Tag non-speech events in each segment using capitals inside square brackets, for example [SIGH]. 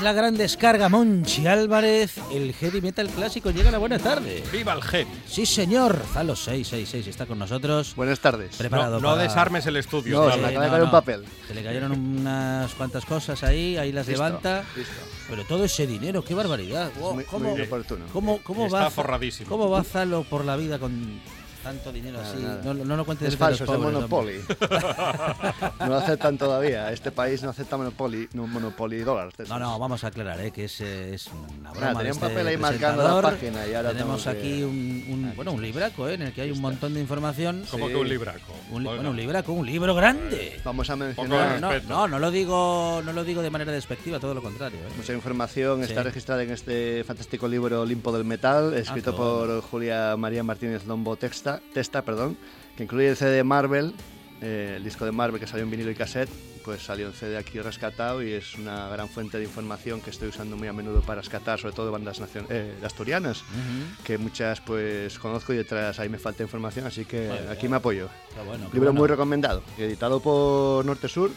Es la gran descarga. Monchi Álvarez, el heavy metal clásico. Llega la buena tarde. ¡Viva el heavy! Sí, señor. Zalo 666 está con nosotros. Buenas tardes. Preparado No, no para- desarmes el estudio. No, se me acaba de caer un papel. Se le cayeron unas cuantas cosas ahí, ahí las Listo, levanta. listo. Pero todo ese dinero, qué barbaridad. Wow, Muy- ¿Cómo, muy oportuno. cómo, cómo Está va, forradísimo. ¿Cómo va Zalo por la vida con tanto dinero Nada, así? nada. No, no lo cuentes Es falso, es el. Monopoly. [LAUGHS] no lo aceptan todavía. Este país no acepta Monopoly, no Monopoly dólares. No, no, vamos a aclarar, ¿eh? que es, eh, es una broma. Nada, tenía este papel ahí marcando la página y ahora Tenemos que- aquí un, un- Aquí bueno, un libraco, ¿eh? en el que hay un montón de información. Como Sí. que un libraco. Un, bueno, un libraco, un libro grande. Vamos a mencionar No, no, no lo digo, no lo digo de manera despectiva, todo lo contrario. ¿eh? mucha información. Sí. Está registrada en este fantástico libro Olimpo del Metal, escrito qué por Julia María Martínez Lombo Texta, Testa, perdón, que incluye el CD de Marvel, eh, el disco de Marvel que salió en vinilo y cassette, pues salió en CD aquí rescatado y es una gran fuente de información que estoy usando muy a menudo para rescatar, sobre todo bandas eh, asturianas, Ujú. que muchas pues conozco y otras ahí me falta información, así que aquí me apoyo. Bueno, Libro bueno. muy recomendado, editado por Norte Sur,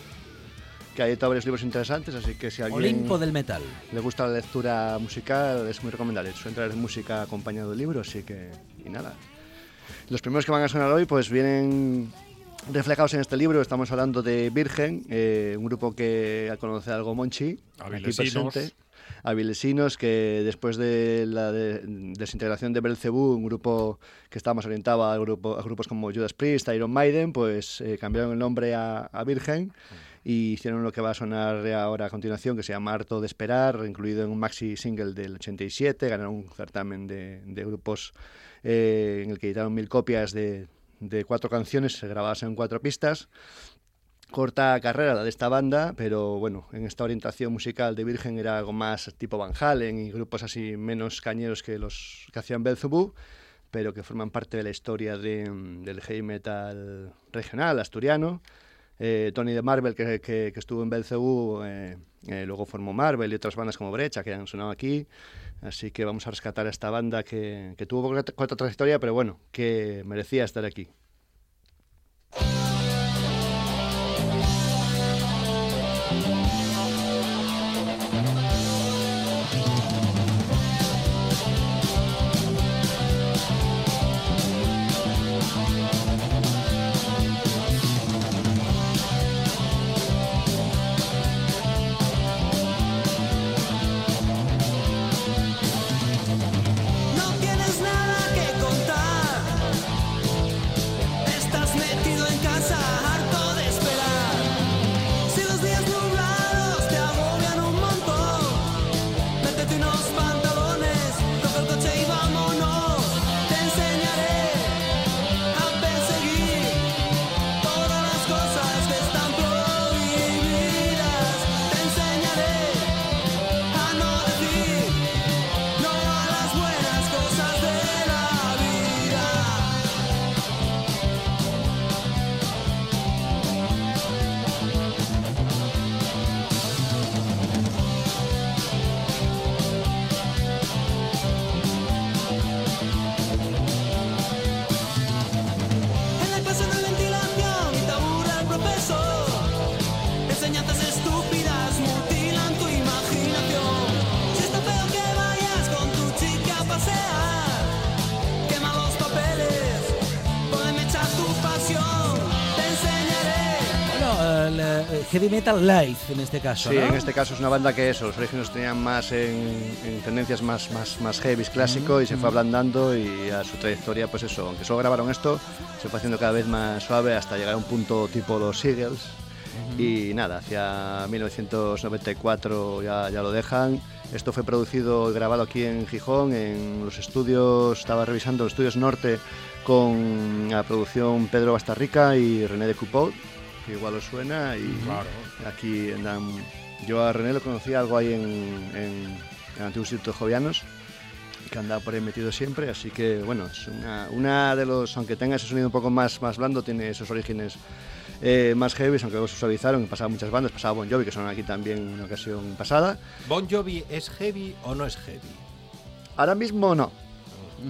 que ha editado varios libros interesantes, así que si alguien Olimpo del metal. le gusta la lectura musical, es muy recomendable. Suele traer música acompañado de libros, así que. Y nada. Los primeros que van a sonar hoy, pues vienen reflejados en este libro. Estamos hablando de Virgen, eh, un grupo que conoce algo Monchi, aquí Avilesinos. presente. Avilesinos, que después de la de- desintegración de Belcebú, un grupo que estaba más orientado a, grupo- a grupos como Judas Priest, Iron Maiden, pues eh, cambiaron el nombre a, a Virgen y hicieron lo que va a sonar ahora a continuación, que se llama Harto de Esperar, incluido en un maxi single del 87, ganaron un certamen de, de grupos eh, en el que editaron mil copias de, de cuatro canciones grabadas en cuatro pistas. Corta carrera la de esta banda, pero bueno, en esta orientación musical de Virgen era algo más tipo Van Halen y grupos así menos cañeros que los que hacían Belzebú, pero que forman parte de la historia de, del heavy metal regional asturiano. Eh, Tony de Marvel, que, que- que estuvo en Belzebú, eh, eh, luego formó Marvel y otras bandas como Brecha, que han sonado aquí. Así que vamos a rescatar a esta banda que, tuvo corta trayectoria, pero bueno, que merecía estar aquí. Metal live en este caso. Sí, ¿no? en este caso es una banda que eso, los orígenes tenían más en, en tendencias más, más, más heavy, clásico, y se fue ablandando y a su trayectoria, pues eso, aunque solo grabaron esto, se fue haciendo cada vez más suave hasta llegar a un punto tipo los Eagles. Y nada, hacia 1994 ya, ya lo dejan. Esto fue producido y grabado aquí en Gijón, en los estudios, estaba revisando los estudios norte con la producción Pedro Bastarrica y René de Coupeau, que igual os suena. Y Claro. aquí andan. Yo a René lo conocí algo ahí en, en el antiguo Instituto de Jovianos, que andaba por ahí metido siempre. Así que, bueno, es una, una de los. Aunque tenga ese sonido un poco más, más blando, tiene esos orígenes. eh, más heavy, aunque luego se suavizaron, pasaba muchas bandas, pasaba Bon Jovi, que son aquí también en una ocasión pasada. ¿Bon Jovi es heavy o no es heavy? Ahora mismo no.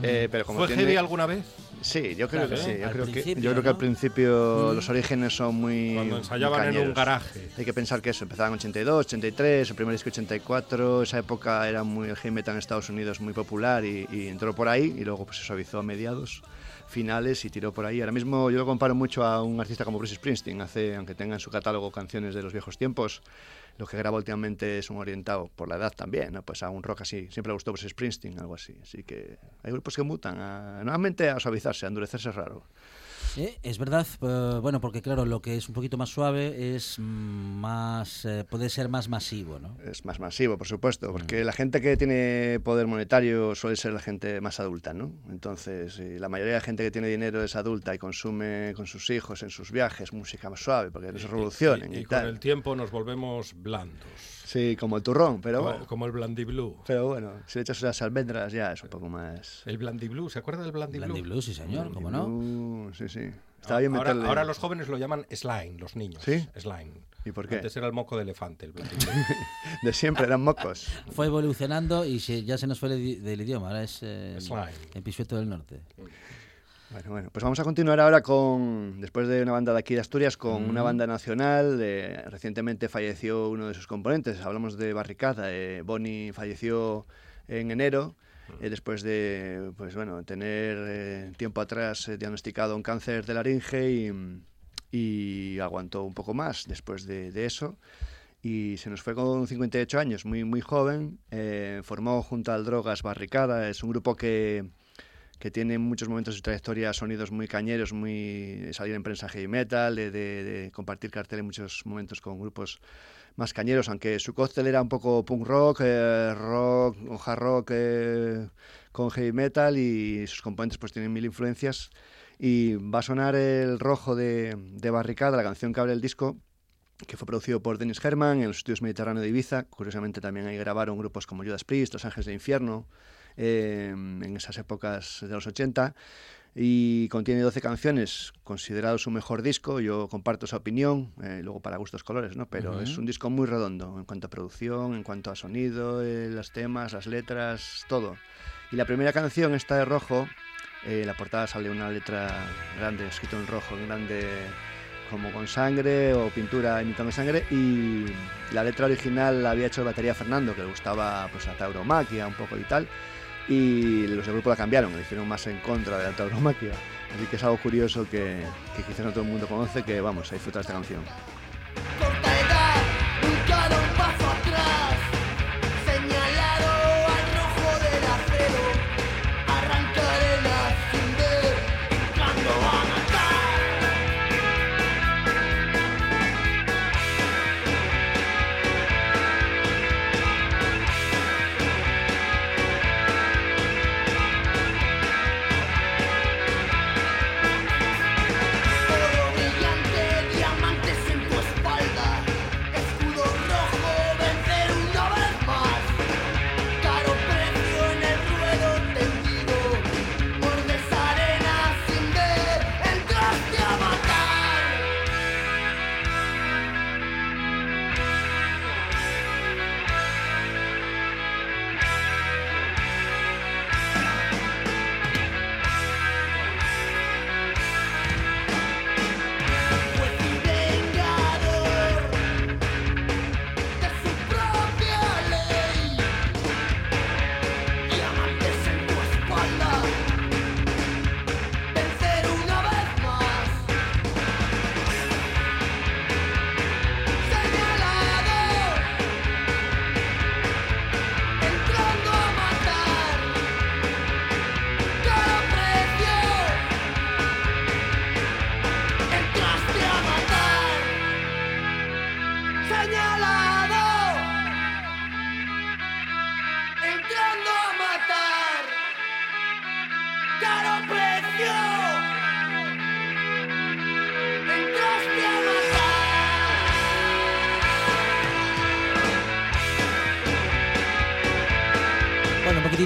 Eh, pero como ¿Fue tiene- heavy alguna vez? Sí, yo creo Claro, que sí. Yo creo que, yo creo que al principio los orígenes son muy. Cuando muy ensayaban en un garaje. Hay que pensar que eso, empezaban en 82, 83, el primer disco 84, esa época era muy el heavy metal en Estados Unidos muy popular y, y entró por ahí y luego pues se suavizó a mediados finales y tiró por ahí. Ahora mismo yo lo comparo mucho a un artista como Bruce Springsteen, hace, aunque tenga en su catálogo canciones de los viejos tiempos, lo que graba últimamente es un orientado por la edad también, pues a un rock así. Siempre le gustó Bruce Springsteen, algo así. Así que hay grupos que mutan, a, nuevamente a suavizarse, a endurecerse es raro. Eh, es verdad, eh, bueno, porque claro, lo que es un poquito más suave es mm, más, eh, puede ser más masivo, ¿no? Es más masivo, por supuesto, Mm. porque la gente que tiene poder monetario suele ser la gente más adulta, ¿no? Entonces, y la mayoría de la gente que tiene dinero es adulta y consume con sus hijos en sus viajes música más suave, porque no se revolucionen y, Y, y con tal. el tiempo nos volvemos blandos. Sí, como el turrón, pero Como, bueno. como el Blandy Blue. Pero bueno, si le echas unas almendras ya es un poco más... El Blandy Blue, ¿se acuerda del Blandy, Blandy Blue? Blue, sí señor, ¿cómo no? Sí, sí. Estaba bien ahora, meterle... ahora los jóvenes lo llaman slime, los niños. ¿Sí? Slime. ¿Y por qué? Antes era el moco de elefante, el Blandy Blue. [LAUGHS] De siempre eran mocos. Fue evolucionando y se- ya se nos fue del idioma, ahora es eh, Slime. el Pisueto del Norte. Bueno, bueno, pues vamos a continuar ahora con, después de una banda de aquí de Asturias, con una banda nacional. eh, recientemente falleció uno de sus componentes, hablamos de Barricada. eh, Bonnie falleció en enero, eh, después de, pues bueno, tener eh, tiempo atrás eh, diagnosticado un cáncer de laringe y, y aguantó un poco más después de, de eso. Y se nos fue con 58 años, muy, muy joven. eh, formó junto al Drogas Barricada, es un grupo que que tiene en muchos momentos de su trayectoria sonidos muy cañeros, muy de salir en prensa heavy metal, de, de- de compartir cartel en muchos momentos con grupos más cañeros, aunque su cóctel era un poco punk rock, eh, rock o hard rock eh, con heavy metal y sus componentes pues tienen mil influencias. Y va a sonar el rojo de, de Barricada, la canción que abre el disco, que fue producido por Dennis Herman en los estudios Mediterráneo de Ibiza. Curiosamente también ahí grabaron grupos como Judas Priest, Los Ángeles del Infierno, eh, en esas épocas de los 80. Y contiene 12 canciones, considerado su mejor disco. Yo comparto esa opinión, eh, luego para gustos colores, ¿no? Pero es un disco muy redondo en cuanto a producción, en cuanto a sonido, eh, los temas, las letras, todo. Y la primera canción, esta de rojo, eh, en la portada sale una letra grande, escrito en rojo, en grande, como con sangre o pintura imitando sangre. Y la letra original la había hecho el batería Fernando, que le gustaba pues, la tauromaquia un poco y tal. Y los del grupo la cambiaron, le hicieron más en contra de la tauromaquia. Así que es algo curioso que, que quizás no todo el mundo conoce, que vamos a disfrutar esta canción.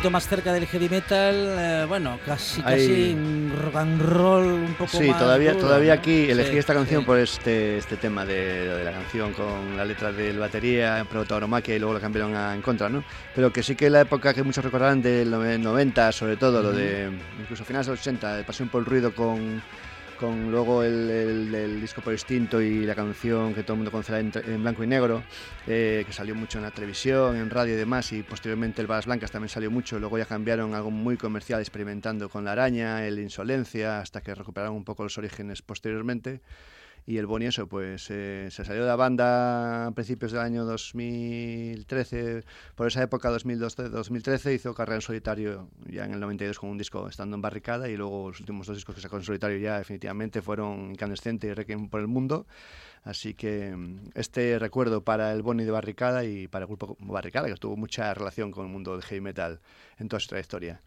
Más cerca del heavy metal, eh, bueno, casi, casi rock and roll un poco Sí, más todavía, duro, todavía aquí elegí Sí, esta canción sí. por este, este tema de, de la canción con la letra del batería, Protauromaquia y luego la cambiaron a En Contra, ¿no? Pero que sí que la época que muchos recordarán del nove- 90, sobre todo, lo de incluso finales de los 80, de Pasión por el Ruido con, con luego el, el- disco por instinto y la canción que todo el mundo conocerá en, blanco y negro, eh, que salió mucho en la televisión, en radio y demás, y posteriormente el Balas Blancas también salió mucho, luego ya cambiaron algo muy comercial experimentando con la araña, el Insolencia, hasta que recuperaron un poco los orígenes posteriormente. Y el Boni eso, pues eh, se salió de la banda a principios del año 2013, por esa época, 2012-2013, hizo carrera en solitario ya en el 92 con un disco estando en Barricada y luego los últimos dos discos que sacó en solitario ya definitivamente fueron Incandescente y Requiem por el Mundo. Así que mm, este recuerdo para el Boni de Barricada y para el grupo Barricada, que tuvo mucha relación con el mundo del heavy metal en toda su trayectoria.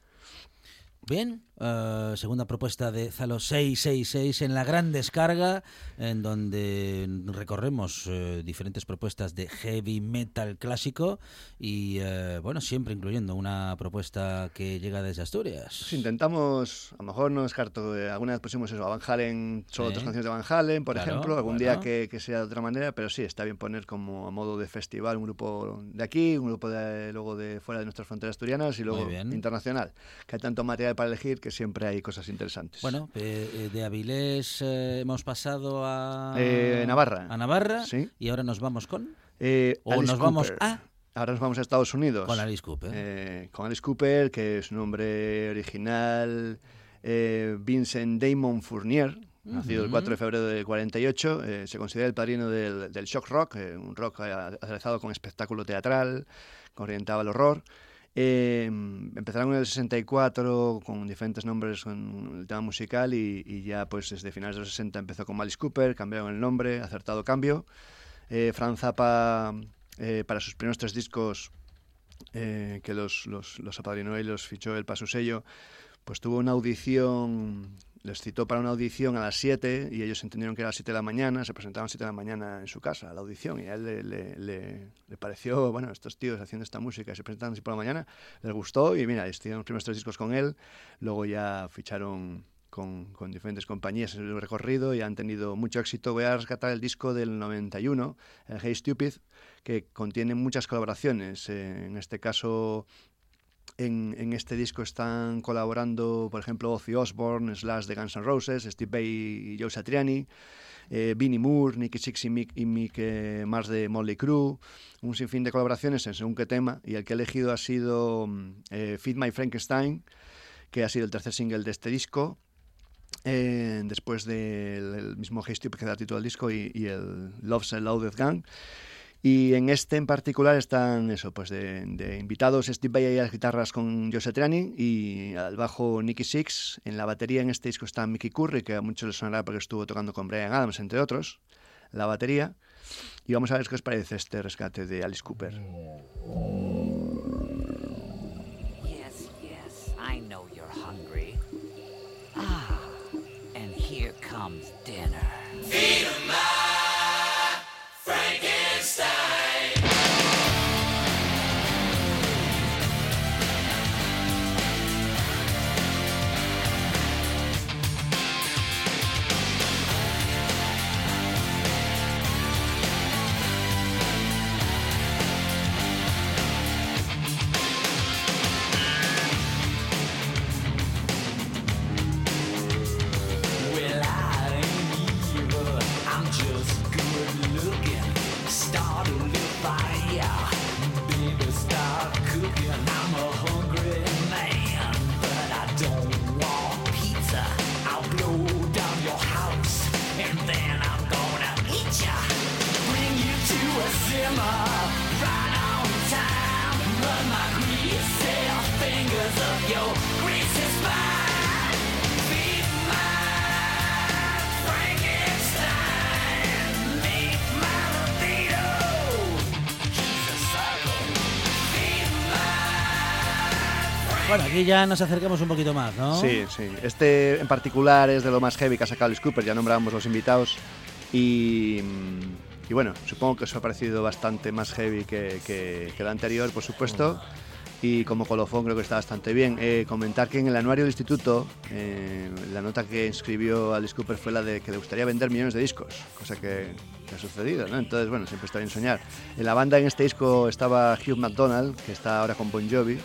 Bien, eh, segunda propuesta de Zalo 666 en la gran descarga, en donde recorremos eh, diferentes propuestas de heavy metal clásico y, eh, bueno, siempre incluyendo una propuesta que llega desde Asturias. Sí, intentamos, a lo mejor no descarto, eh, alguna vez pusimos eso, a Van Halen, solo Sí. otras canciones de Van Halen, por Claro, ejemplo, algún bueno. día que, que sea de otra manera, pero sí, está bien poner como a modo de festival un grupo de aquí, un grupo de, luego de fuera de nuestras fronteras asturianas y luego internacional, que hay tanto material para elegir que siempre hay cosas interesantes. Bueno, eh, eh, de Avilés eh, hemos pasado a Eh, Navarra. A Navarra Sí. y ahora nos vamos con Eh, o Alice nos vamos Cooper. a Ahora nos vamos a Estados Unidos. con Alice Cooper. Eh, con Alice Cooper, que es un nombre original, Vincent Damon Fournier, nacido el 4 de febrero del 48, eh, se considera el padrino del, del shock rock, eh, un rock aderezado con espectáculo teatral, que orientaba al horror. Eh, empezaron en el 64 con diferentes nombres con el tema musical y, y ya pues desde finales de los 60 empezó con Alice Cooper, cambiaron el nombre, acertado cambio. Eh, Frank Zappa, eh, para sus primeros tres discos, eh, que los, los, los apadrinó y los fichó él para su sello, pues tuvo una audición, les citó para una audición a las 7 y ellos entendieron que era a las 7 de la mañana, se presentaron a las 7 de la mañana en su casa a la audición y a él le, le, le- le pareció, bueno, estos tíos haciendo esta música se presentaron así por la mañana, les gustó y mira, hicieron los primeros tres discos con él, luego ya ficharon con, con diferentes compañías en el recorrido y han tenido mucho éxito. Voy a rescatar el disco del 91, el Hey Stupid, que contiene muchas colaboraciones. Eh, en este caso, en, en este disco están colaborando, por ejemplo, Ozzy Osbourne, Slash de Guns N' Roses, Steve Vai y Joe Satriani, eh, Vinnie Moore, Nicky Six y Mick, y Mick eh, Mars de Motley Crue, un sinfín de colaboraciones en según qué tema, y el que he elegido ha sido mm, eh, Feed My Frankenstein, que ha sido el tercer single de este disco, eh, después del el mismo Stupid que da título al disco y, y el Love's a Loaded Gun. Y en este en particular están eso, pues de, invitados Steve Vai a las guitarras con Joe Satriani y al bajo Nicky Six. En la batería en este disco está Mickey Curry, que a muchos les sonará porque estuvo tocando con Brian Adams, entre otros, la batería. Y vamos a ver qué os parece este rescate de Alice Cooper. Aquí ya nos acercamos un poquito más, ¿no? Sí, sí. Este en particular es de lo más heavy que ha sacado Alice Cooper, ya nombrábamos los invitados. Y, mm, y bueno, supongo que os ha parecido bastante más heavy que, que, que el anterior, por supuesto. y como colofón creo que está bastante bien. Eh, comentar que en el anuario del instituto eh, la nota que inscribió Alice Cooper fue la de que le gustaría vender millones de discos, cosa que, que ha sucedido, ¿no? Entonces, bueno, siempre está bien soñar. En la banda en este disco estaba Hugh McDonald, que está ahora con Bon Jovi,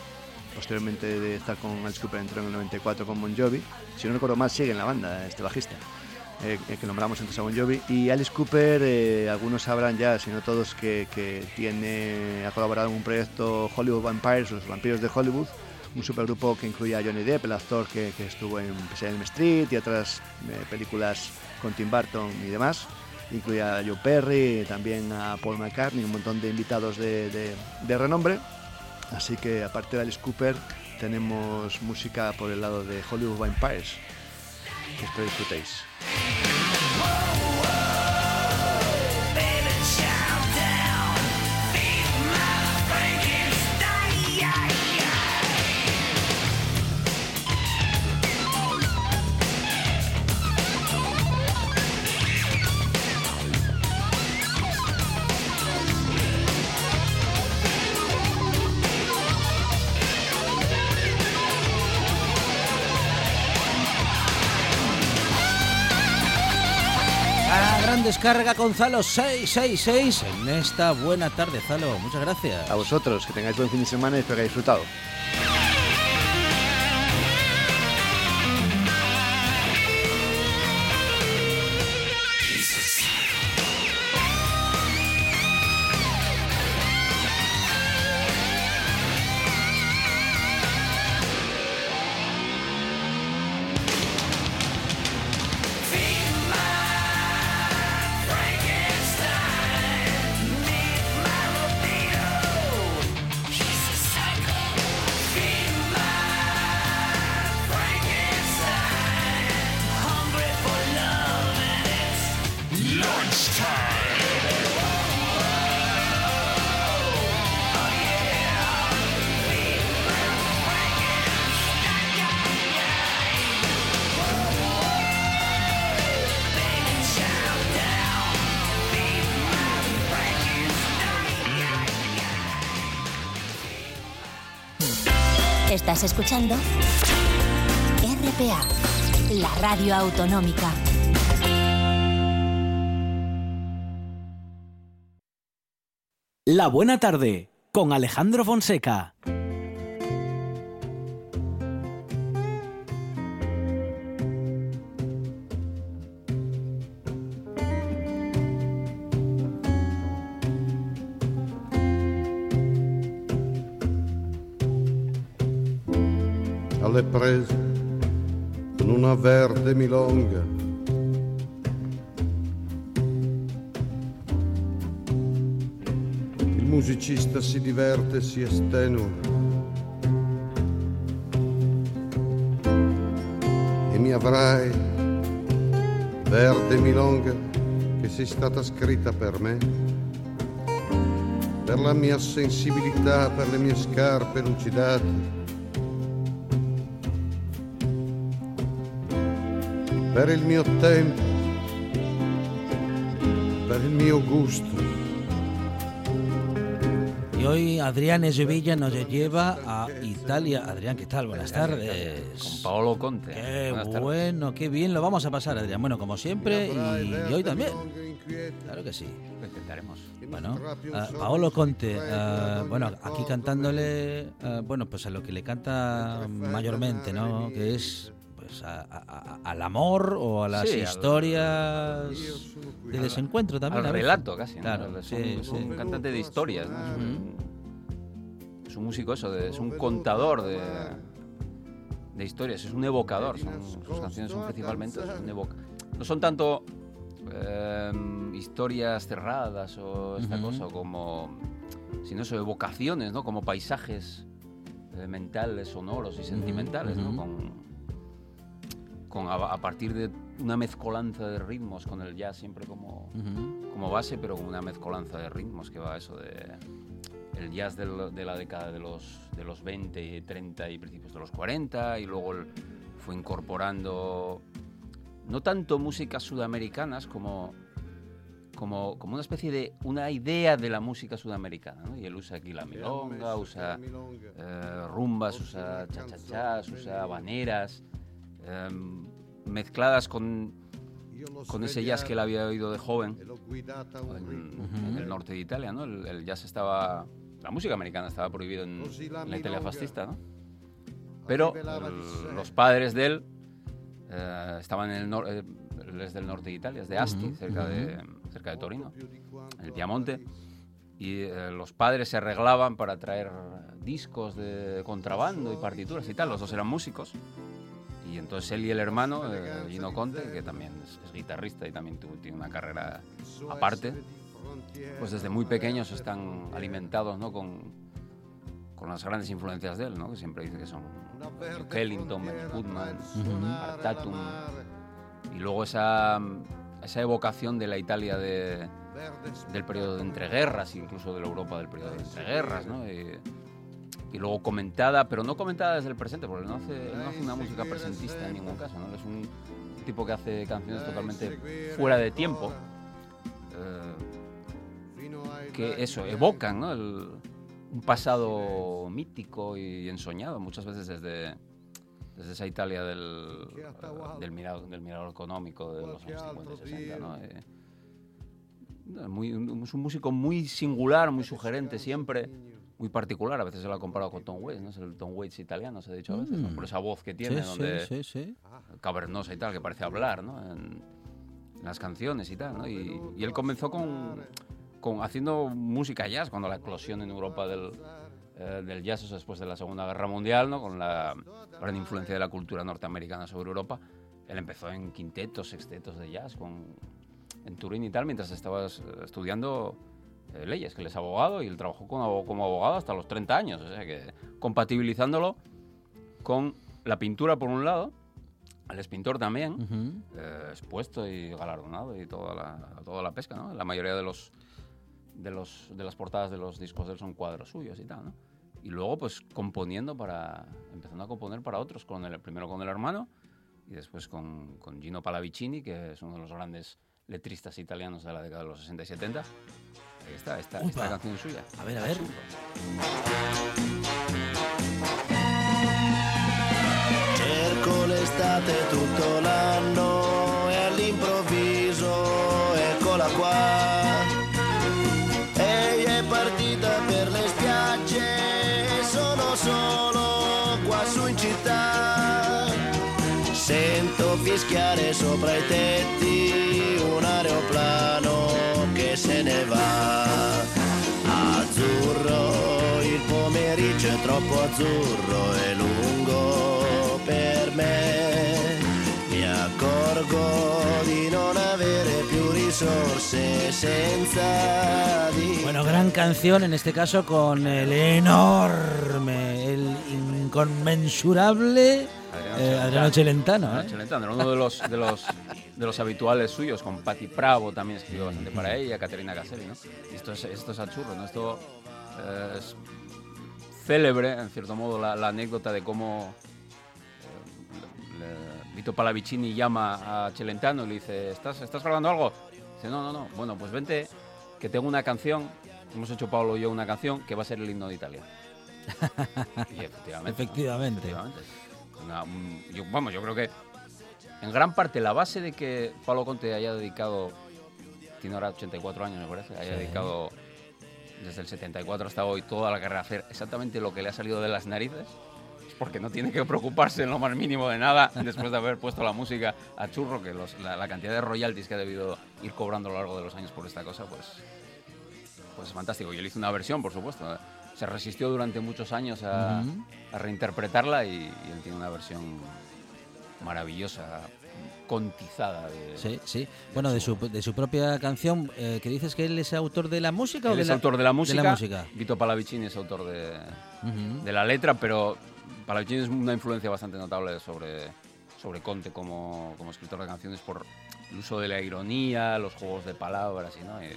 posteriormente de estar con Alice Cooper entró en el 94 con Bon Jovi. Si no recuerdo mal, sigue en la banda este bajista. eh, eh, que nombramos antes a Bon Jovi y Alice Cooper, eh, algunos sabrán ya, si no todos, que, tiene, ha colaborado en un proyecto Hollywood Vampires, los vampiros de Hollywood, un supergrupo que incluye a Johnny Depp, el actor que, que estuvo en Elm Street y otras películas con Tim Burton y demás. Incluye a Joe Perry, también a Paul McCartney, un montón de invitados de renombre. Así que aparte de Alice Cooper, tenemos música por el lado de Hollywood Vampires, que espero disfrutéis. A gran descarga con Zalo 666 en esta buena tarde, Zalo. Muchas gracias. A vosotros, que tengáis buen fin de semana y espero que hayáis disfrutado. Escuchando RPA, la radio autonómica. La buena tarde con Alejandro Fonseca. Alle prese con una verde milonga. Il musicista si diverte, si estenua. E mi avrai, verde milonga, che sei stata scritta per me, per la mia sensibilità, per le mie scarpe lucidate per il mio tempo, per il mio gusto. Y hoy Adrián Esvilla nos lleva a Italia. Adrián, ¿qué tal? Buenas tardes. Con Paolo Conte. Qué Buenas tardes. bueno, qué bien lo vamos a pasar, Adrián. Bueno, como siempre, y, y hoy también. Claro que sí. Lo intentaremos. Bueno, Paolo Conte, bueno, aquí cantándole, bueno, pues a lo que le canta mayormente, ¿no? Que es pues a- a- a- al amor o a las Sí, al- historias de desencuentro también. Al relato casi. ¿no? Claro, es, sí, un, sí. cantante de historias. ¿no? Es, un, es un músico eso, de- es un contador de, de historias, es un evocador. Son, sus canciones son principalmente evoca- No son tanto eh, historias cerradas o esta cosa como sino eso, evocaciones, ¿no? Como paisajes eh, mentales, sonoros y sentimentales. ¿no? Con, con a, a partir de una mezcolanza de ritmos con el jazz siempre como, Ujú. como base, pero con una mezcolanza de ritmos que va eso de el jazz del- de la década de los, de los 20 y 30 y principios de los 40 y luego el- fue incorporando no tanto músicas sudamericanas como como, como una especie de una idea de la música sudamericana. ¿no? Y él usa aquí la milonga, usa eh, rumbas, usa cha-cha-chas, usa habaneras, em, mezcladas con, con ese jazz que él había oído de joven en, en el norte de Italia. ¿no? El, el jazz estaba, la música americana estaba prohibida en, en la Italia fascista. ¿no? Pero el- los padres de él eh, estaban en el nor- eh, él es del norte de Italia, es de Asti, cerca, de, cerca de Torino, en el Piamonte. Y eh, los padres se arreglaban para traer discos de contrabando y partituras y tal. Los dos eran músicos. Y entonces él y el hermano, eh, Gino Conte, que también es, guitarrista y también tiene una carrera aparte, pues desde muy pequeños están alimentados ¿no? con, con las grandes influencias de él, ¿no? que siempre dice que son Duke Ellington, Benny Goodman, Art Tatum, y luego esa, esa evocación de la Italia de, del periodo de entreguerras, incluso de la Europa del periodo de entreguerras, ¿no? Y luego comentada, pero no comentada desde el presente, porque él no hace, no hace una música presentista en ningún caso, ¿no? Es un tipo que hace canciones totalmente fuera de tiempo, eh, que eso, evocan, ¿no? El- un pasado mítico y ensoñado, muchas veces desde, desde esa Italia del, eh, del, mirado, del mirado económico de los años 50 y 60, ¿no? Eh, muy- es un músico muy singular, muy sugerente siempre, muy particular. A veces se lo ha comparado con Tom Waits, ¿no? Es el Tom Waits italiano, se ha dicho a veces, ¿no? Mm. por esa voz que tiene, Sí, donde sí, sí, cavernosa y tal, que parece hablar, ¿no? En, en las canciones y tal, ¿no? Y, y él comenzó con, con haciendo música jazz cuando la eclosión en Europa del, eh, del jazz es después de la Segunda Guerra Mundial, ¿no? Con la gran influencia de la cultura norteamericana sobre Europa. Él empezó en quintetos, sextetos de jazz con, en Turín y tal, mientras estaba es- estudiando eh, leyes, que él es abogado y él trabajó como, abo- como abogado hasta los 30 años, o sea que compatibilizándolo con la pintura por un lado, él es pintor también, Ujú. eh, expuesto y galardonado y toda la, toda la pesca, ¿no? La mayoría de los, de los de las portadas de los discos de él son cuadros suyos y tal, ¿no? Y luego pues componiendo para, empezando a componer para otros, con el, primero con el hermano y después con, con Gino Pallavicini, que es uno de los grandes letristas italianos de la década de los 60 y 70. Esta, esta Upa. canción es suya. A ver, a ver. Cerco l'estate tutto l'anno e all'improvviso eccola qua. Ehi è partita per le spiagge e sono solo qua su in città. Sento fischiare sopra i tetti Azzurro, il pomeriggio è troppo azzurro e lungo per me. Mi accorgo di non avere più risorse senza di Bueno, gran canción en este caso con el enorme, el inconmensurable eh, Adriano Celentano. Adriano ¿eh? Celentano, uno de los, de los, [LAUGHS] de los habituales suyos, con Patti Bravo también escribió bastante para ella, Caterina Caselli, ¿no? Y esto es, esto es ¿no? Esto eh, es célebre, en cierto modo, la, la anécdota de cómo eh, le- Vito Pallavicini llama a Celentano y le dice, ¿estás, ¿estás grabando algo? Dice, no, no, no. Bueno, pues vente, que tengo una canción, hemos hecho Pablo y yo una canción que va a ser el himno de Italia. [LAUGHS] Y efectivamente. ¿no? Efectivamente. Efectivamente. Una- un- yo- vamos, yo creo que en gran parte la base de que Pablo Conte haya dedicado, tiene ahora 84 años me parece, haya Sí. dedicado desde el 74 hasta hoy toda la carrera a hacer exactamente lo que le ha salido de las narices, es porque no tiene que preocuparse en lo más mínimo de nada [LAUGHS] después de haber puesto la música a churro, que los- la, la cantidad de royalties que ha debido ir cobrando a lo largo de los años por esta cosa, pues, pues es fantástico. Y él hizo una versión, por supuesto. ¿eh? Se resistió durante muchos años a, Ujú. a reinterpretarla y, y él tiene una versión maravillosa, contizada. De, Sí, sí. Bueno, de su, de su propia canción, eh, que dices que él es autor de la música o Él de es la, autor de la música. De la música. Vito Pallavicini es autor de, Ujú. de la letra, pero Pallavicini es una influencia bastante notable sobre, sobre Conte como, como escritor de canciones por el uso de la ironía, los juegos de palabras y, ¿no? y,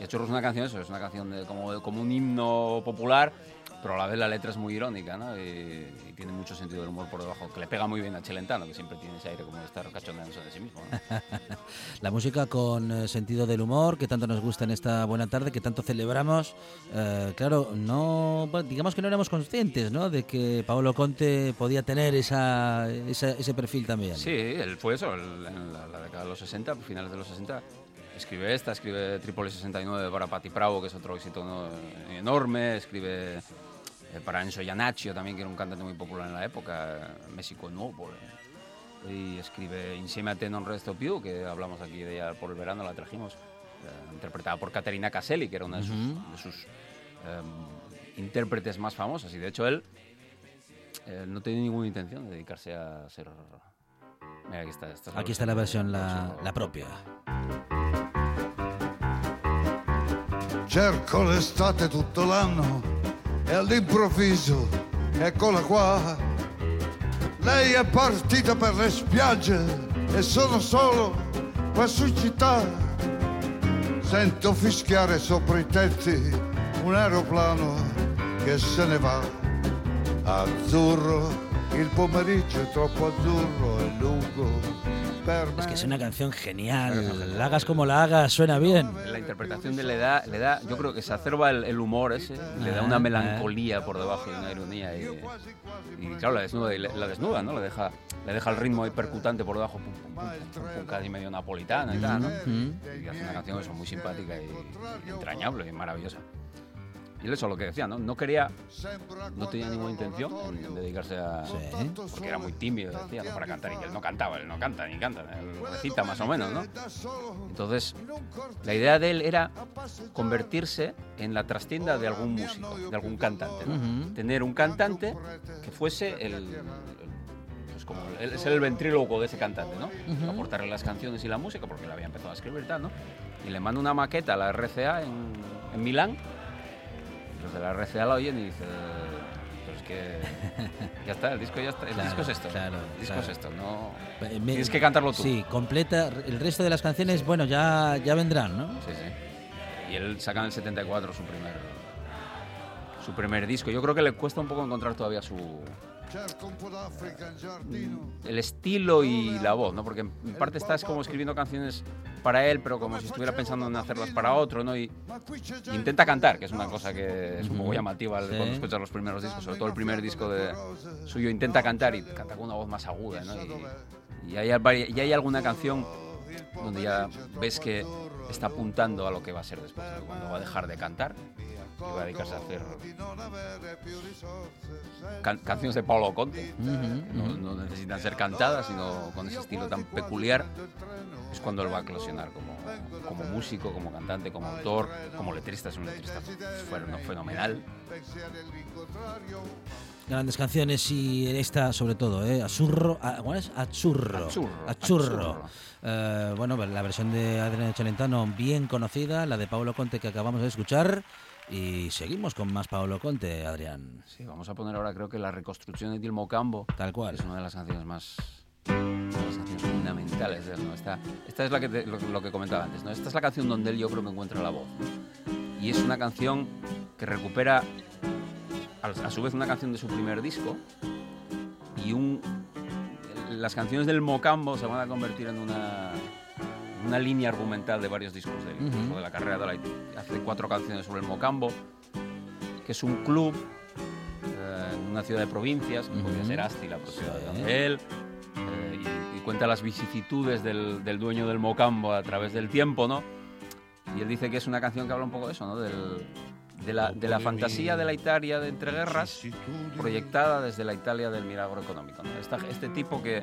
y A Churros es una canción, eso, es una canción de, como, como un himno popular, pero a la vez la letra es muy irónica, ¿no? Y, y tiene mucho sentido del humor por debajo, que le pega muy bien a Chelentano, que siempre tiene ese aire como de estar cachondeándose de sí mismo. ¿no? [LAUGHS] La música con eh, sentido del humor, que tanto nos gusta en esta buena tarde, que tanto celebramos. Eh, claro, no, digamos que no éramos conscientes, ¿no? De que Paolo Conte podía tener esa, esa- ese perfil también. Sí, él fue eso, él en la, la década de los 60, finales de los 60. Escribe esta, escribe Trípoli 69 para Patti Bravo, que es otro éxito ¿no? enorme. Escribe para Enzo Iannaccio también, que era un cantante muy popular en la época, México Nuevo. eh. Y escribe Insieme a te non resto più, que hablamos aquí de ella por el verano, la trajimos, eh, interpretada por Caterina Caselli, que era una de sus, Ujú. de sus em, intérpretes más famosas. Y de hecho él eh, no tenía ninguna intención de dedicarse a ser... Mira, aquí está. esta es Aquí está la versión, la, la propia. Cerco l'estate tutto l'anno e all'improvviso eccola qua. Lei è partita per le spiagge e sono solo qua su città. Sento fischiare sopra i tetti un aeroplano che se ne va. Azzurro, il pomeriggio è troppo azzurro e lungo Es que es una canción genial. La hagas como la hagas, suena bien. La interpretación de le da, le da, yo creo que se acerba el, el humor ese, le da una Ah, melancolía por debajo y una ironía y, y claro la desnuda, y le- la desnuda, ¿no? Le deja, le deja el ritmo ahí percutante por debajo, pum, pum, pum, pum, pum, casi medio napolitana y tal, ¿no? Y hace una canción eso muy simpática y, y entrañable y maravillosa. Y él eso lo que decía, ¿no? No quería, no tenía ninguna intención en, dedicarse a... Porque era muy tímido, decía, ¿no? Para cantar. Y él no cantaba, él no canta ni canta, él recita más o menos, ¿no? Entonces, la idea de él era convertirse en la trastienda de algún músico, de algún cantante. ¿no? Tener un cantante que fuese el... el- pues como el, ser el ventrílogo de ese cantante, ¿no? Ujú. Aportarle las canciones y la música, porque él había empezado a escribir y tal, ¿no? Y le manda una maqueta a la RCA en, en Milán. Los de la RCA la oyen y dicen, pero es que [LAUGHS] ya está, el disco ya está, el Claro, disco es esto. claro, el disco claro. es esto, no... Eh, me- Tienes que cantarlo tú. Sí, completa. El resto de las canciones, bueno, ya, ya vendrán, ¿no? Sí, sí. Y él saca en el 74 su primer, su primer disco. Yo creo que le cuesta un poco encontrar todavía su El estilo y la voz, ¿no? Porque en parte estás como escribiendo canciones para él, pero como si estuviera pensando en hacerlas para otro, ¿no? Y, intenta cantar, que es una cosa que es poco llamativa Sí. cuando escuchas los primeros discos, sobre todo el primer disco de suyo, intenta cantar y canta con una voz más aguda, ¿no? Y, y hay, y hay alguna canción donde ya ves que está apuntando a lo que va a ser después, ¿no? cuando va a dejar de cantar va a dedicarse a hacer can- canciones de Paulo Conte. Ujú, No, ujú. no necesitan ser cantadas, sino con ese estilo tan peculiar. Es cuando él va a eclosionar como, como músico, como cantante, como autor, como letrista. Es un letrista fenomenal. Grandes canciones y esta sobre todo, ¿eh? Azurro, a- ¿cómo es? Achurro. Achurro, Achurro. achurro. Eh, bueno, la versión de Adriano Celentano bien conocida, la de Paolo Conte que acabamos de escuchar. Y seguimos con más Paolo Conte, Adrián. Sí, vamos a poner ahora creo que la reconstrucción de Dilmo Cambo. Tal cual. Es una de las canciones más una de las canciones fundamentales de él, ¿no? Esta, esta es la que te- lo, lo que comentaba antes, ¿no? Esta es la canción donde él yo creo que encuentra la voz. ¿no? Y es una canción que recupera a, a su vez una canción de su primer disco y un las canciones del Mocambo se van a convertir en una una línea argumental de varios discos de, él, Ujú. incluso de la carrera de la hace cuatro canciones sobre el Mocambo que es un club eh, en una ciudad de provincias, que podría Ujú. ser Asti, la Sí. de él, eh, y, y cuenta las vicisitudes del, del dueño del Mocambo a través del tiempo, ¿no? Y él dice que es una canción que habla un poco de eso, ¿no? Del- de, la, de la fantasía de la Italia de entreguerras proyectada desde la Italia del milagro económico. ¿no? Esta- este tipo que,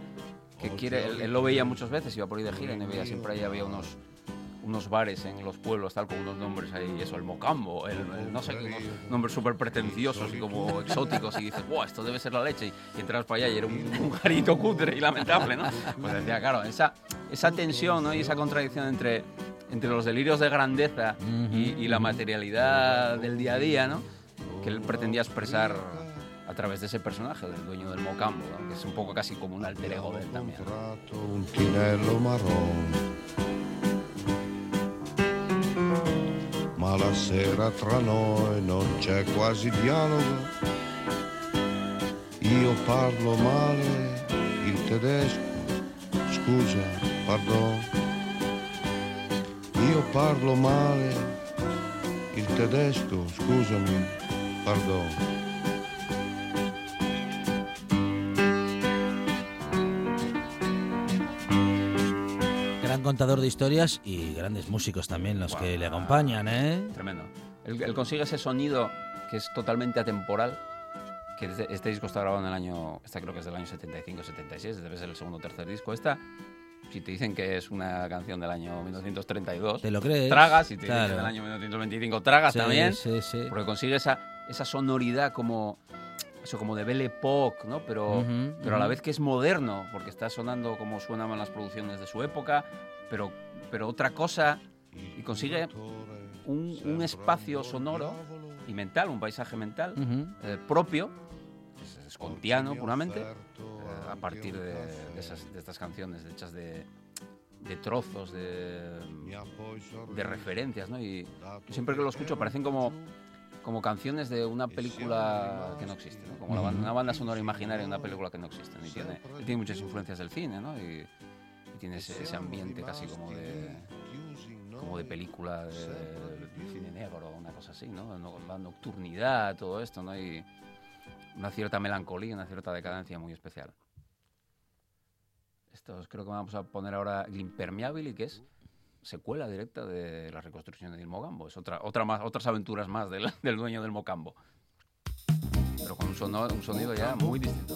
que quiere, él, él lo veía muchas veces, iba por ahí de gira y no veía, siempre ahí había unos, unos bares en los pueblos, tal, con unos nombres ahí, eso, el Mocambo, el, el no sé, unos nombres súper pretenciosos y como exóticos, y dices, wow, esto debe ser la leche, y, y entras para allá y era un, un garito cutre y lamentable, ¿no? Pues decía, claro, esa, esa tensión ¿no? y esa contradicción entre, entre los delirios de grandeza y, y la materialidad del día a día, ¿no? Que él pretendía expresar a través de ese personaje, del dueño del Mocambo, ¿no? que es un poco casi como un alter ego de él también. ¿no? un tinello marrone. Ma ma la sera tra noi non c'è quasi dialogo. Io parlo male il tedesco, scusa, pardon. Io parlo male il tedesco, scusami, pardon. Gran contador de historias y grandes músicos también los que le acompañan, ¿eh? Tremendo. Él, él consigue ese sonido que es totalmente atemporal. Que este, este disco está grabado en el año. Esta creo que es del año 75-76, debe ser el segundo o tercer disco. Esta, si te dicen que es una canción del año 1932, ¿Te lo crees? tragas. Si te Claro. dicen del año 1925, tragas Sí, también. sí, sí. Porque consigue esa, esa sonoridad como. Eso, como de Belle Époque, ¿no? Pero, Ujú, pero a la vez que es moderno, porque está sonando como suenaban las producciones de su época, pero, pero otra cosa. Y consigue un, un espacio sonoro y mental, un paisaje mental Ujú. eh, propio, que es, es kantiano puramente, eh, a partir de, de esas- de estas canciones hechas de, de trozos, de, de referencias, ¿no? Y siempre que lo escucho parecen como, como canciones de una película que no existe, ¿no? Como la ban- Ujú. una banda sonora imaginaria de una película que no existe. ¿no? Y tiene, tiene muchas influencias del cine, ¿no? Y tiene ese, ambiente casi como de como de película de, cine negro una cosa así, ¿no? La nocturnidad, todo esto, ¿no? Y una cierta melancolía, una cierta decadencia muy especial. Esto creo que vamos a poner ahora L'Impermeabile, que es secuela directa de la reconstrucción del Mogambo. Es otra, otra más, otras aventuras más del, [LAUGHS] del dueño del Mocambo. Pero con un, sono- un sonido ya muy distinto.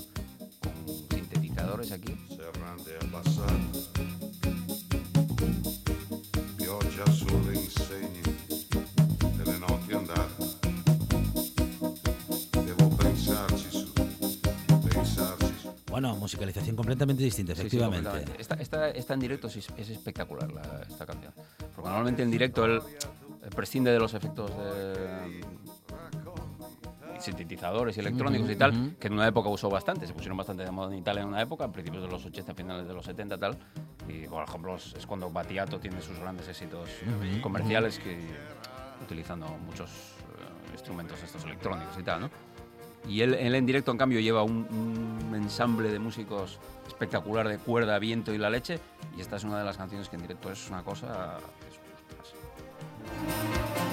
Aquí. Bueno, musicalización completamente distinta, Sí, sí, efectivamente. completamente. esta, esta- esta en directo sí es, es espectacular, la- esta canción. Porque normalmente en directo él prescinde de los efectos de sintetizadores y electrónicos y tal, Ujú, ujú. que en una época usó bastante, se pusieron bastante de moda en Italia en una época, a principios de los 80, finales de los 70 tal, y por ejemplo es cuando Battiato tiene sus grandes éxitos Ujú, comerciales que utilizando muchos eh, instrumentos estos electrónicos y tal, ¿no? Y él, él en directo, en cambio, lleva un, un ensamble de músicos espectacular de cuerda, viento y la leche. Y esta es una de las canciones que en directo es una cosa. que es-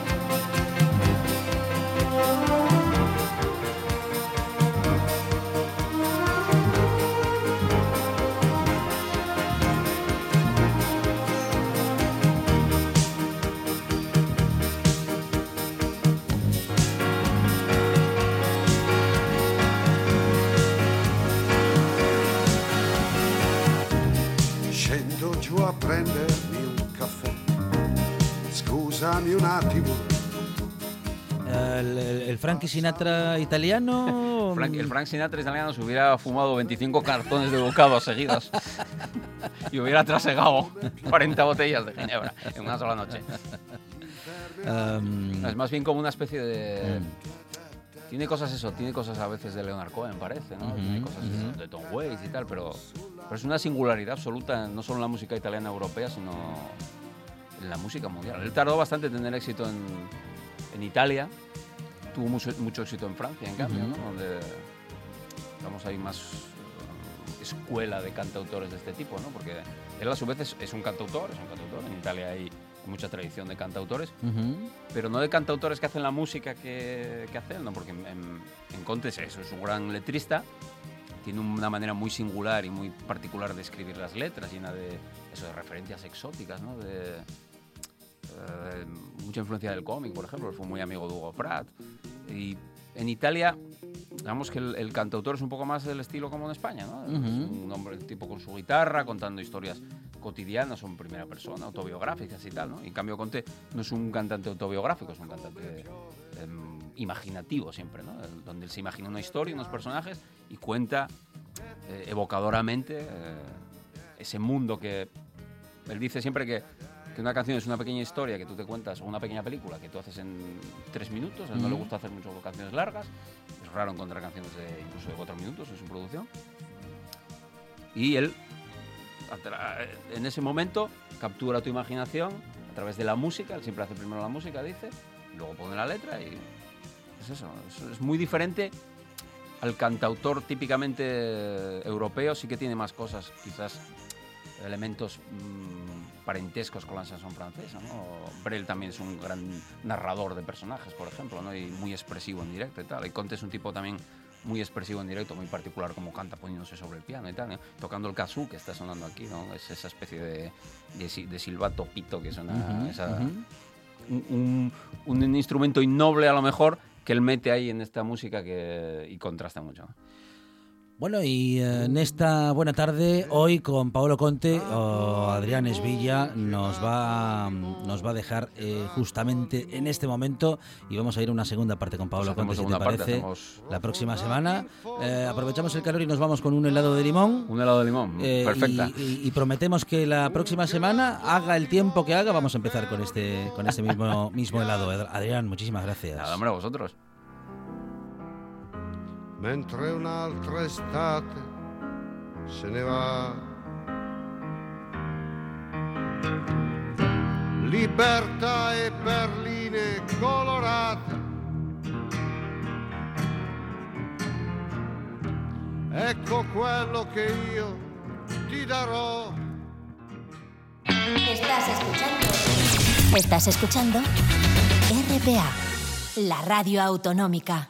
Un attimo. El, el- el Frankie Sinatra italiano. Frank- el Frank Sinatra italiano se hubiera fumado 25 cartones de bocado seguidos y hubiera trasegado 40 botellas de ginebra en una sola noche. Um, Es más bien como una especie de. Mm. Tiene cosas eso, tiene cosas a veces de Leonard Cohen, parece, ¿no? Tiene cosas de Tom Waits y tal, pero, pero es una singularidad absoluta, no solo en la música italiana europea, sino en la música mundial. Él tardó bastante en tener éxito en, en Italia, tuvo mucho, mucho éxito en Francia, en cambio, Ujú. ¿no? Donde vamos hay más eh, escuela de cantautores de este tipo, ¿no? Porque él a su vez es, es un cantautor, es un cantautor. En Italia hay mucha tradición de cantautores, ujú. pero no de cantautores que hacen la música que, que hace él, ¿no? Porque en, en, en Conte es eso, es un gran letrista, tiene una manera muy singular y muy particular de escribir las letras, llena de, eso, de referencias exóticas, ¿no? De, mucha influencia del cómic, por ejemplo, fue muy amigo de Hugo Pratt. Y en Italia, digamos que el, el cantautor es un poco más del estilo como en España, ¿no? Es Ujú. un hombre tipo con su guitarra, contando historias cotidianas o en primera persona, autobiográficas y tal, ¿no? Y en cambio Conte no es un cantante autobiográfico, es un cantante em, imaginativo siempre, ¿no? Donde él se imagina una historia, unos personajes y cuenta eh, evocadoramente eh, ese mundo que él dice siempre que, que una canción es una pequeña historia que tú te cuentas o una pequeña película que tú haces en tres minutos. A él no le gusta hacer mucho canciones largas. Es raro encontrar canciones de incluso de cuatro minutos en su producción. Y él, tra- en ese momento, captura tu imaginación a través de la música. Él siempre hace primero la música, dice, luego pone la letra y es eso, es, es muy diferente al cantautor típicamente europeo, sí que tiene más cosas, quizás elementos mm, parentescos con la chanson francesa, ¿no? Brel también es un gran narrador de personajes, por ejemplo, ¿no? Y muy expresivo en directo y tal. Y Conte es un tipo también muy expresivo en directo, muy particular como canta poniéndose sobre el piano y tal, ¿no? tocando el kazoo que está sonando aquí, ¿no? Es esa especie de, de, de silbato pito que suena, Ujú, esa- ujú. un, un- un instrumento innoble a lo mejor que él mete ahí en esta música que, y contrasta mucho. ¿no? Bueno, y eh, en esta buena tarde, hoy con Paolo Conte o Adrián Esvilla nos va, nos va a dejar eh, justamente en este momento y vamos a ir a una segunda parte con Paolo Pues Conte, si te parte, parece, hacemos- la próxima semana. Eh, aprovechamos el calor y nos vamos con un helado de limón. Un helado de limón, Eh, perfecta. Y, y- y prometemos que la próxima semana, haga el tiempo que haga, vamos a empezar con este, con este mismo, mismo helado. Adrián, muchísimas gracias. Nada, hombre, a vosotros. Mentre un'altra estate se ne va. Libertà e perline colorate. Ecco quello che io ti darò. Estás escuchando. Estás escuchando RPA, la radio autonómica.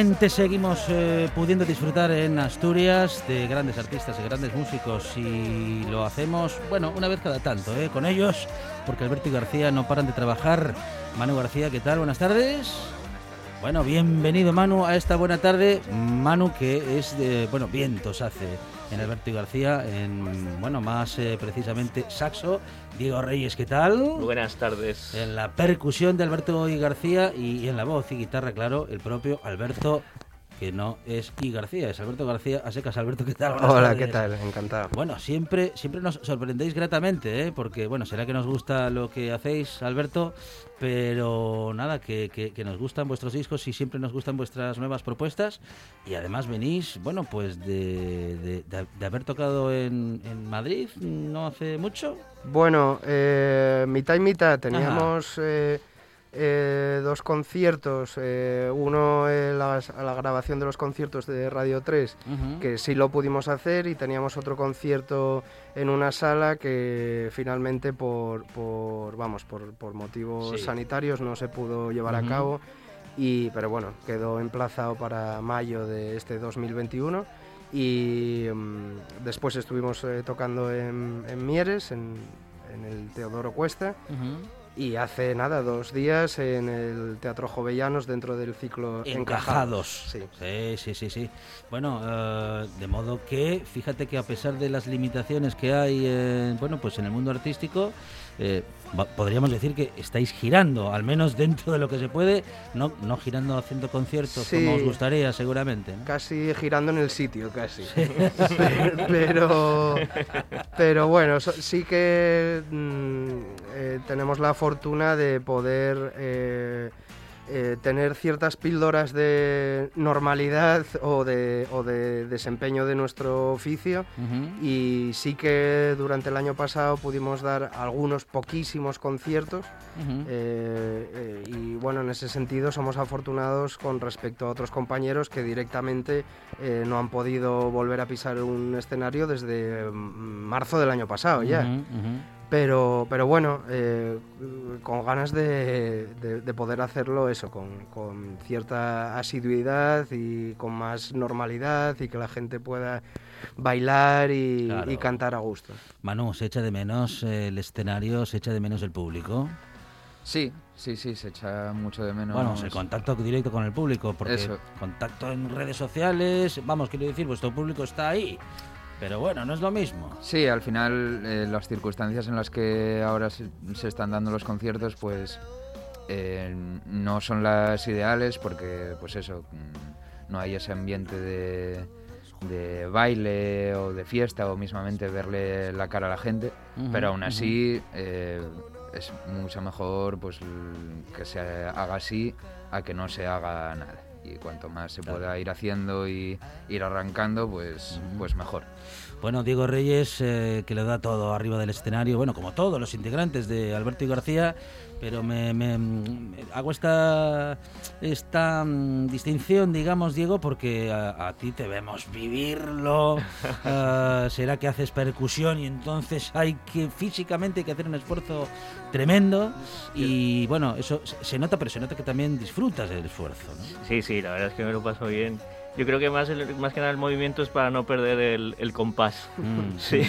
Seguimos eh, pudiendo disfrutar en Asturias de grandes artistas y grandes músicos y lo hacemos, bueno, una vez cada tanto, ¿eh? con ellos, porque Alberto y García no paran de trabajar. Manu García, ¿qué tal? Buenas tardes. Bueno, bienvenido Manu a esta buena tarde. Manu que es de, bueno, vientos hace en Alberto y García, en, bueno, más eh, precisamente saxo. Diego Reyes, ¿qué tal? Buenas tardes. En la percusión de Alberto y García y en la voz y guitarra, claro, el propio Alberto, que no es y García, es Alberto García. A secas, Alberto, ¿qué tal? Buenas Hola, tardes. ¿qué tal? Encantado. Bueno, siempre, siempre nos sorprendéis gratamente, ¿eh? porque bueno, será que nos gusta lo que hacéis, Alberto, pero nada, que, que- que nos gustan vuestros discos y siempre nos gustan vuestras nuevas propuestas y además venís, bueno, pues de, de- de- de haber tocado en, en Madrid no hace mucho. Bueno, eh, mitad y mitad. Teníamos eh, eh, dos conciertos. eh, uno, eh, la grabación de los conciertos de Radio 3, Ujú. que sí lo pudimos hacer, y teníamos otro concierto en una sala que finalmente por, por vamos, por, por motivos Sí. sanitarios no se pudo llevar a cabo. Y, pero bueno, quedó emplazado para mayo de este 2021 y mm, después estuvimos eh, tocando en, en Mieres, en, en el Teodoro Cuesta, y hace nada, dos días en el Teatro Jovellanos dentro del ciclo encajados. Sí. sí, sí, sí. sí. Bueno, eh, de modo que, fíjate que a pesar de las limitaciones que hay, eh, bueno, pues en el mundo artístico, eh, podríamos decir que estáis girando, al menos dentro de lo que se puede, no, no girando haciendo conciertos Sí. como os gustaría, seguramente. ¿no? Casi girando en el sitio, casi. [LAUGHS] pero, pero bueno, sí que mm, eh, tenemos la fortuna de poder eh, eh, tener ciertas píldoras de normalidad o de, o de desempeño de nuestro oficio y sí que durante el año pasado pudimos dar algunos poquísimos conciertos Ujú. eh, eh, y bueno, en ese sentido somos afortunados con respecto a otros compañeros que directamente eh, no han podido volver a pisar un escenario desde mm, marzo del año pasado ya. Pero, pero bueno, eh, con ganas de, de- de poder hacerlo eso, con, con cierta asiduidad y con más normalidad y que la gente pueda bailar y, Claro. y cantar a gusto. Manu, ¿se echa de menos el escenario? ¿Se echa de menos el público? Sí, sí, sí, se echa mucho de menos. Bueno, el contacto directo con el público, porque Eso. contacto en redes sociales, vamos, quiero decir, vuestro público está ahí. Pero bueno, no es lo mismo. Sí, al final eh, las circunstancias en las que ahora se, se están dando los conciertos, pues eh, no son las ideales porque, pues eso, mm, no hay ese ambiente de, de baile o de fiesta o mismamente verle la cara a la gente, pero aún así eh, es mucho mejor pues que se haga así a que no se haga nada. Y cuanto más se pueda ir haciendo y ir arrancando, pues, pues mejor. Bueno, Diego Reyes, eh, que le da todo arriba del escenario, bueno, como todos los integrantes de Alberto y García, pero me, me- me- hago esta, esta mm, distinción, digamos, Diego, porque a, a ti te vemos vivirlo, [LAUGHS] ah, será que haces percusión y entonces hay que físicamente hay que hacer un esfuerzo tremendo y bueno, eso se- se nota, pero se nota que también disfrutas del esfuerzo, ¿no? Sí, sí, la verdad es que me lo paso bien. Yo creo que más, el- más que nada el movimiento es para no perder el, el compás. Mm, [LAUGHS] sí.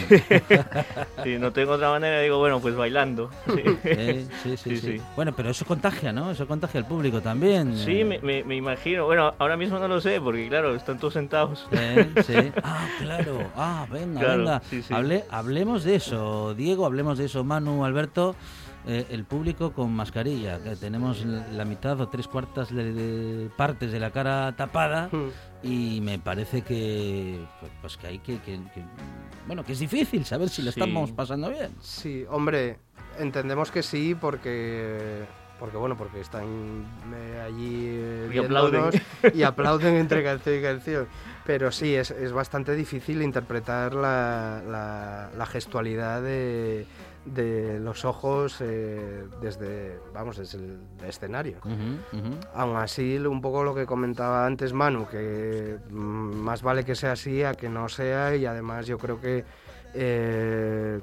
Sí, [LAUGHS] no tengo otra manera, digo, bueno, pues bailando. Sí, [LAUGHS] Eh, sí, sí, sí. Bueno, pero eso contagia, ¿no? Eso contagia al público también. Sí, eh. me, me- me imagino. Bueno, ahora mismo no lo sé, porque claro, están todos sentados. Eh, sí. Ah, claro. Ah, venga, Claro, venga. Hable- hablemos de eso, Diego, hablemos de eso, Manu, Alberto. Eh, el público con mascarilla, que tenemos la mitad o tres cuartas de, de partes de la cara tapada y me parece que pues, pues que hay que, que- que- bueno que es difícil saber si lo Sí. estamos pasando bien. Sí, hombre, entendemos que sí porque porque bueno, porque están eh, allí eh, Y aplauden. [LAUGHS] y aplauden entre canción y canción. Pero sí, es, es bastante difícil interpretar la, la- la gestualidad de, de los ojos eh, desde, vamos, desde el escenario. Aún así, un poco lo que comentaba antes Manu, que mm, más vale que sea así a que no sea y además yo creo que eh,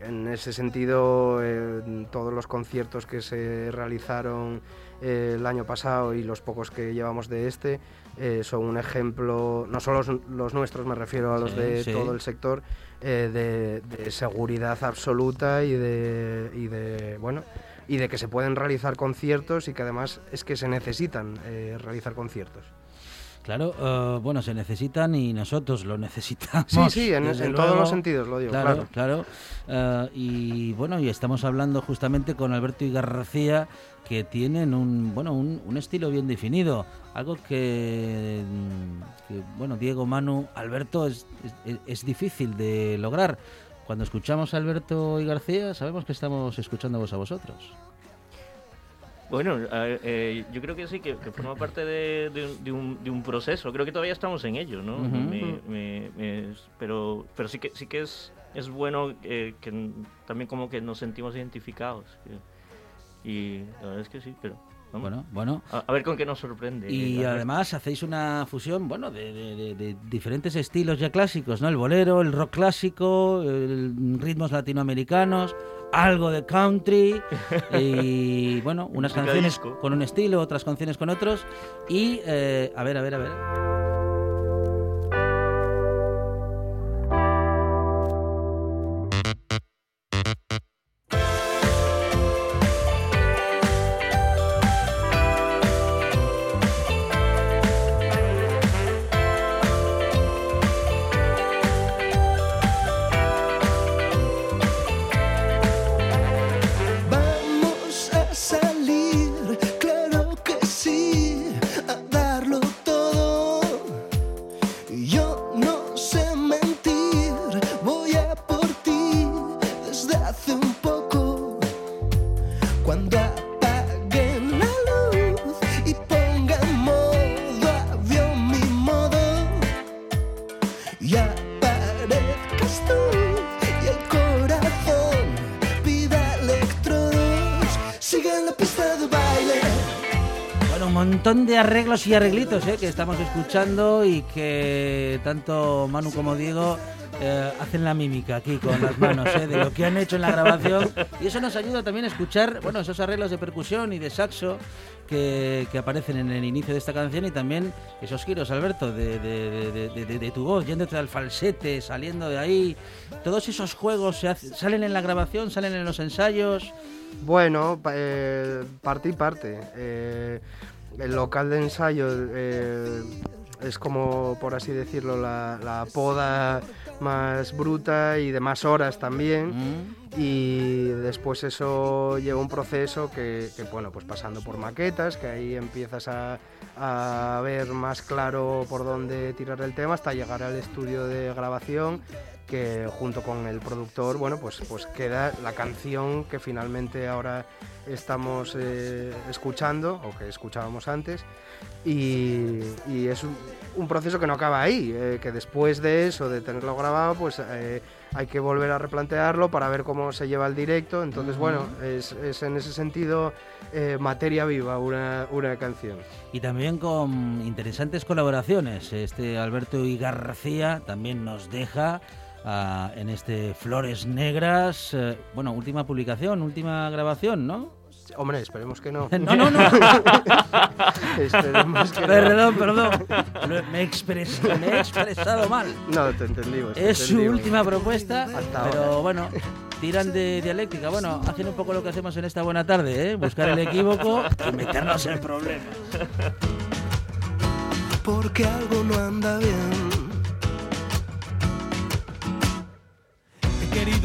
en ese sentido eh, todos los conciertos que se realizaron eh, el año pasado y los pocos que llevamos de este eh, son un ejemplo, no solo los, los nuestros, me refiero a los Sí, de sí. todo el sector, eh, de, de seguridad absoluta y de, y de bueno y de que se pueden realizar conciertos y que además es que se necesitan eh, realizar conciertos. Claro, eh, bueno, se necesitan y nosotros lo [LAUGHS] necesitamos. Sí, sí, en- todos los sentidos lo digo, Claro, claro. claro. Y bueno, y estamos hablando justamente con Alberto y García, que tienen un, bueno, un, un estilo bien definido. Algo que, mm, que, bueno, Diego, Manu, Alberto es, es, es difícil de lograr. Cuando escuchamos a Alberto y García, sabemos que estamos escuchándoos a vosotros. Bueno, eh, yo creo que sí, que, que forma parte de, de un- de un, de un proceso. Creo que todavía estamos en ello, ¿no? Ujú. Me- me- me- pero pero sí que sí que es, es bueno eh, que también como que nos sentimos identificados. que- y la verdad es que sí, pero... vamos. Bueno, bueno. A, a ver con qué nos sorprende. Y Alberto. además hacéis una fusión, bueno, de, de- diferentes estilos ya clásicos, ¿no? El bolero, el rock clásico, el- ritmos latinoamericanos, algo de country [LAUGHS] y, bueno, unas canciones con un estilo, otras canciones con otros y, eh, a ver, a ver, a ver. Arreglos y arreglitos eh, que estamos escuchando y que tanto Manu como Diego eh, hacen la mímica aquí con las manos eh, de lo que han hecho en la grabación. Y eso nos ayuda también a escuchar bueno esos arreglos de percusión y de saxo que, que aparecen en el inicio de esta canción y también esos giros Alberto de, de- de- de- tu voz yéndote al falsete saliendo de ahí. Todos esos juegos se hace- salen en la grabación salen en los ensayos. Bueno, eh, parte y parte. Eh, el local de ensayo eh, es como, por así decirlo, la, la poda más bruta y de más horas también. Y después eso lleva un proceso que, que, bueno, pues pasando por maquetas, que ahí empiezas a, a ver más claro por dónde tirar el tema hasta llegar al estudio de grabación que junto con el productor, bueno, pues, pues queda la canción que finalmente ahora estamos eh, escuchando o que escuchábamos antes y, y es un, un proceso que no acaba ahí, eh, que después de eso, de tenerlo grabado, pues eh, hay que volver a replantearlo para ver cómo se lleva el directo, entonces bueno, es, es en ese sentido materia viva una, una canción. y también con interesantes colaboraciones. Este Alberto y García también nos deja ah, en este Flores Negras. eh, bueno, última publicación, última grabación, ¿no? Hombre, esperemos que no. [LAUGHS] No, no, no. [LAUGHS] Esperemos que no. perdón, perdón. Lo- Me, he expres- me he expresado mal. No, te entendimos. te Es su entendimos. última propuesta, Hasta pero ahora. bueno, tiran de dialéctica. Bueno, hacen un poco lo que hacemos en esta buena tarde, ¿eh? Buscar el equívoco y meternos en problemas. porque algo no anda bien.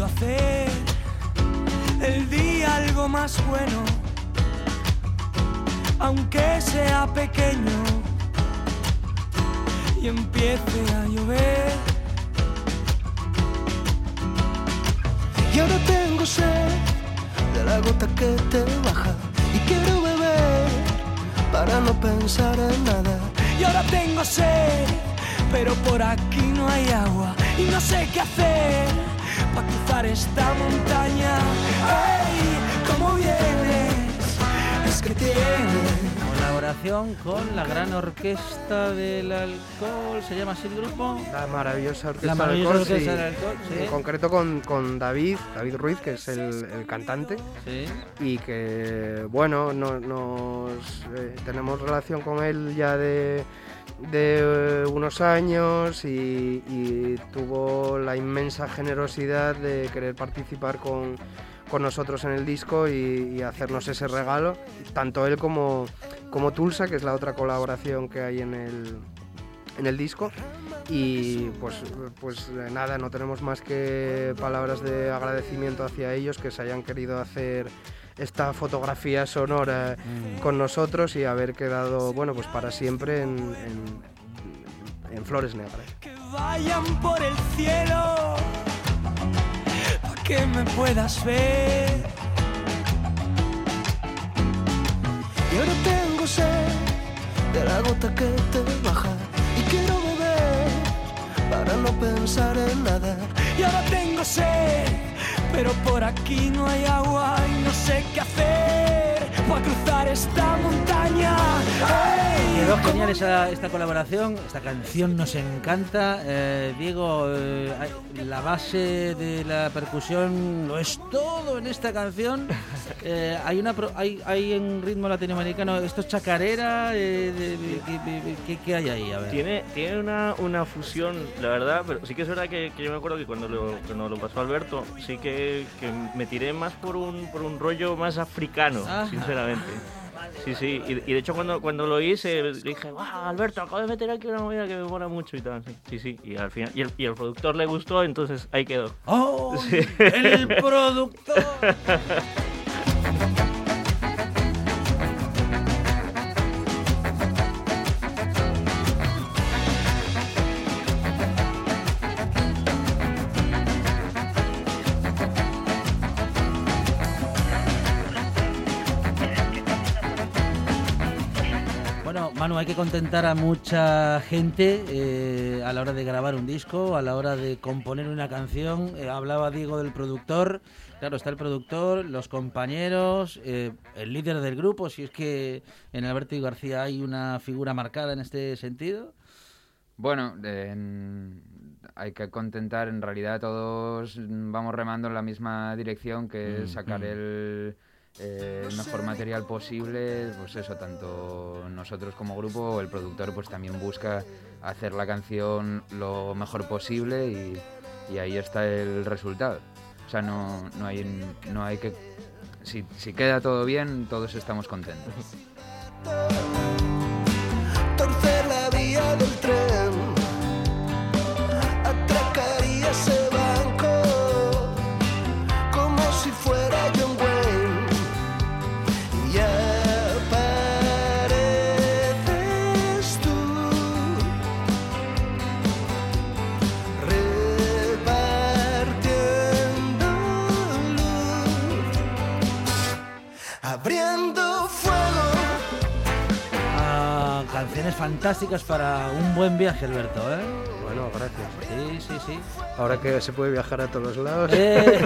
Hacer el día algo más bueno, aunque sea pequeño y empiece a llover. Y ahora tengo sed de la gota que te baja y quiero beber para no pensar en nada. Y ahora tengo sed, pero por aquí no hay agua y no sé qué hacer para cruzar esta montaña. ¡Ey! ¿Cómo vienes? Es que tienes Colaboración con la gran orquesta del alcohol, ¿se llama así el grupo? La maravillosa orquesta, La maravillosa del orquesta sí. del alcohol, sí. En concreto con, con David, David Ruiz, que es el, el cantante. Sí. Y que, bueno, no- nos eh, tenemos relación con él ya de, de unos años y, tuvo la inmensa generosidad de querer participar con, con nosotros en el disco y, y hacernos ese regalo, tanto él como, como Tulsa, que es la otra colaboración que hay en el, en el disco. Y pues, pues nada, no tenemos más que palabras de agradecimiento hacia ellos que se hayan querido hacer esta fotografía sonora Mm. con nosotros y haber quedado, bueno, pues para siempre en, en- en Flores Negras. vayan por el cielo para que me puedas ver. Y ahora tengo sed de la gota que te baja y quiero beber para no pensar en nada. Y ahora tengo sed, pero por aquí no hay agua y no sé qué hacer para cruzar esta montaña. ¡Ey! Quedó genial esa, esta colaboración, esta canción nos encanta. Eh, Diego, eh, la base de la percusión lo es todo en esta canción. [LAUGHS] Eh, hay una pro- hay, hay en ritmo latinoamericano, esto es chacarera, eh, de- de- ¿qué- qué- ¿qué, qué hay ahí? A ver. Tiene, tiene una, una fusión, la verdad, pero sí que es verdad que, que yo me acuerdo que cuando lo, cuando lo pasó Alberto, sí que, que me tiré más por un, por un rollo más africano, Ajá. sinceramente. Sí, sí, y, y de hecho cuando, cuando lo hice dije, wow, Alberto, acabo de meter aquí una movida que me mola mucho y tal. Sí, sí, sí, y al final, y el, y el productor le gustó, entonces ahí quedó. ¡Oh! Sí. ¡El productor! [LAUGHS] hay que contentar a mucha gente eh, a la hora de grabar un disco, a la hora de componer una canción. Eh, hablaba Diego del productor. Claro, está el productor, los compañeros, eh, el líder del grupo, si es que en Alberto y García hay una figura marcada en este sentido. Bueno, en- hay que contentar, en realidad todos vamos remando en la misma dirección, que es Mm, sacar mm. el, eh, el mejor material posible, pues eso, tanto nosotros como grupo, el productor pues también busca hacer la canción lo mejor posible y, y ahí está el resultado. O sea, no, no, hay, no hay que... Si, si queda todo bien, todos estamos contentos. [LAUGHS] fantásticas para un buen viaje, Alberto, ¿eh? Bueno, gracias. Sí, sí, sí. Ahora que se puede viajar a todos lados. Eh. [LAUGHS]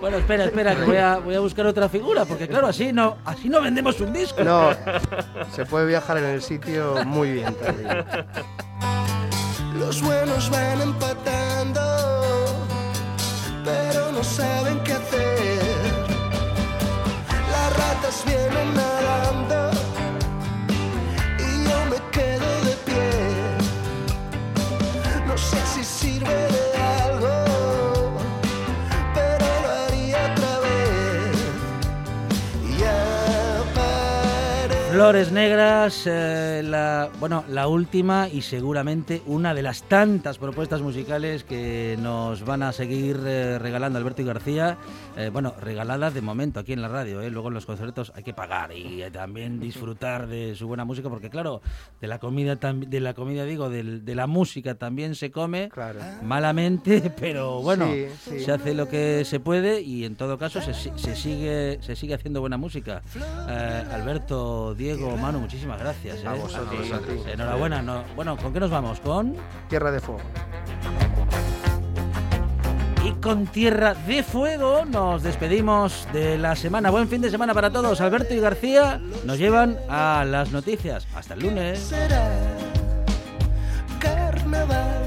bueno, espera, espera, que voy a, voy a buscar otra figura, porque claro, así no, así no vendemos un disco. No, se puede viajar en el sitio muy bien también. Los buenos van empatando, pero no saben qué hacer. Las ratas vienen nadando Flores Negras, eh, la, bueno, la última y seguramente una de las tantas propuestas musicales que nos van a seguir eh, regalando Alberto y García. Eh, bueno, regaladas de momento aquí en la radio, eh, luego en los conciertos hay que pagar y también disfrutar de su buena música, porque claro, de la comida, de la comida digo, de la música también se come malamente, [LAUGHS] pero bueno, Sí, sí. se hace lo que se puede y en todo caso se, si- se sigue se sigue haciendo buena música. Alberto, Diego, Manu, muchísimas gracias. A ¿eh? vosotros, Sí, a ti. Enhorabuena. no- bueno, ¿con qué nos vamos? Con Tierra de Fuego. y con Tierra de Fuego nos despedimos de la semana. Buen fin de semana para todos. Alberto y García nos llevan a las noticias. Hasta el lunes. será carnaval.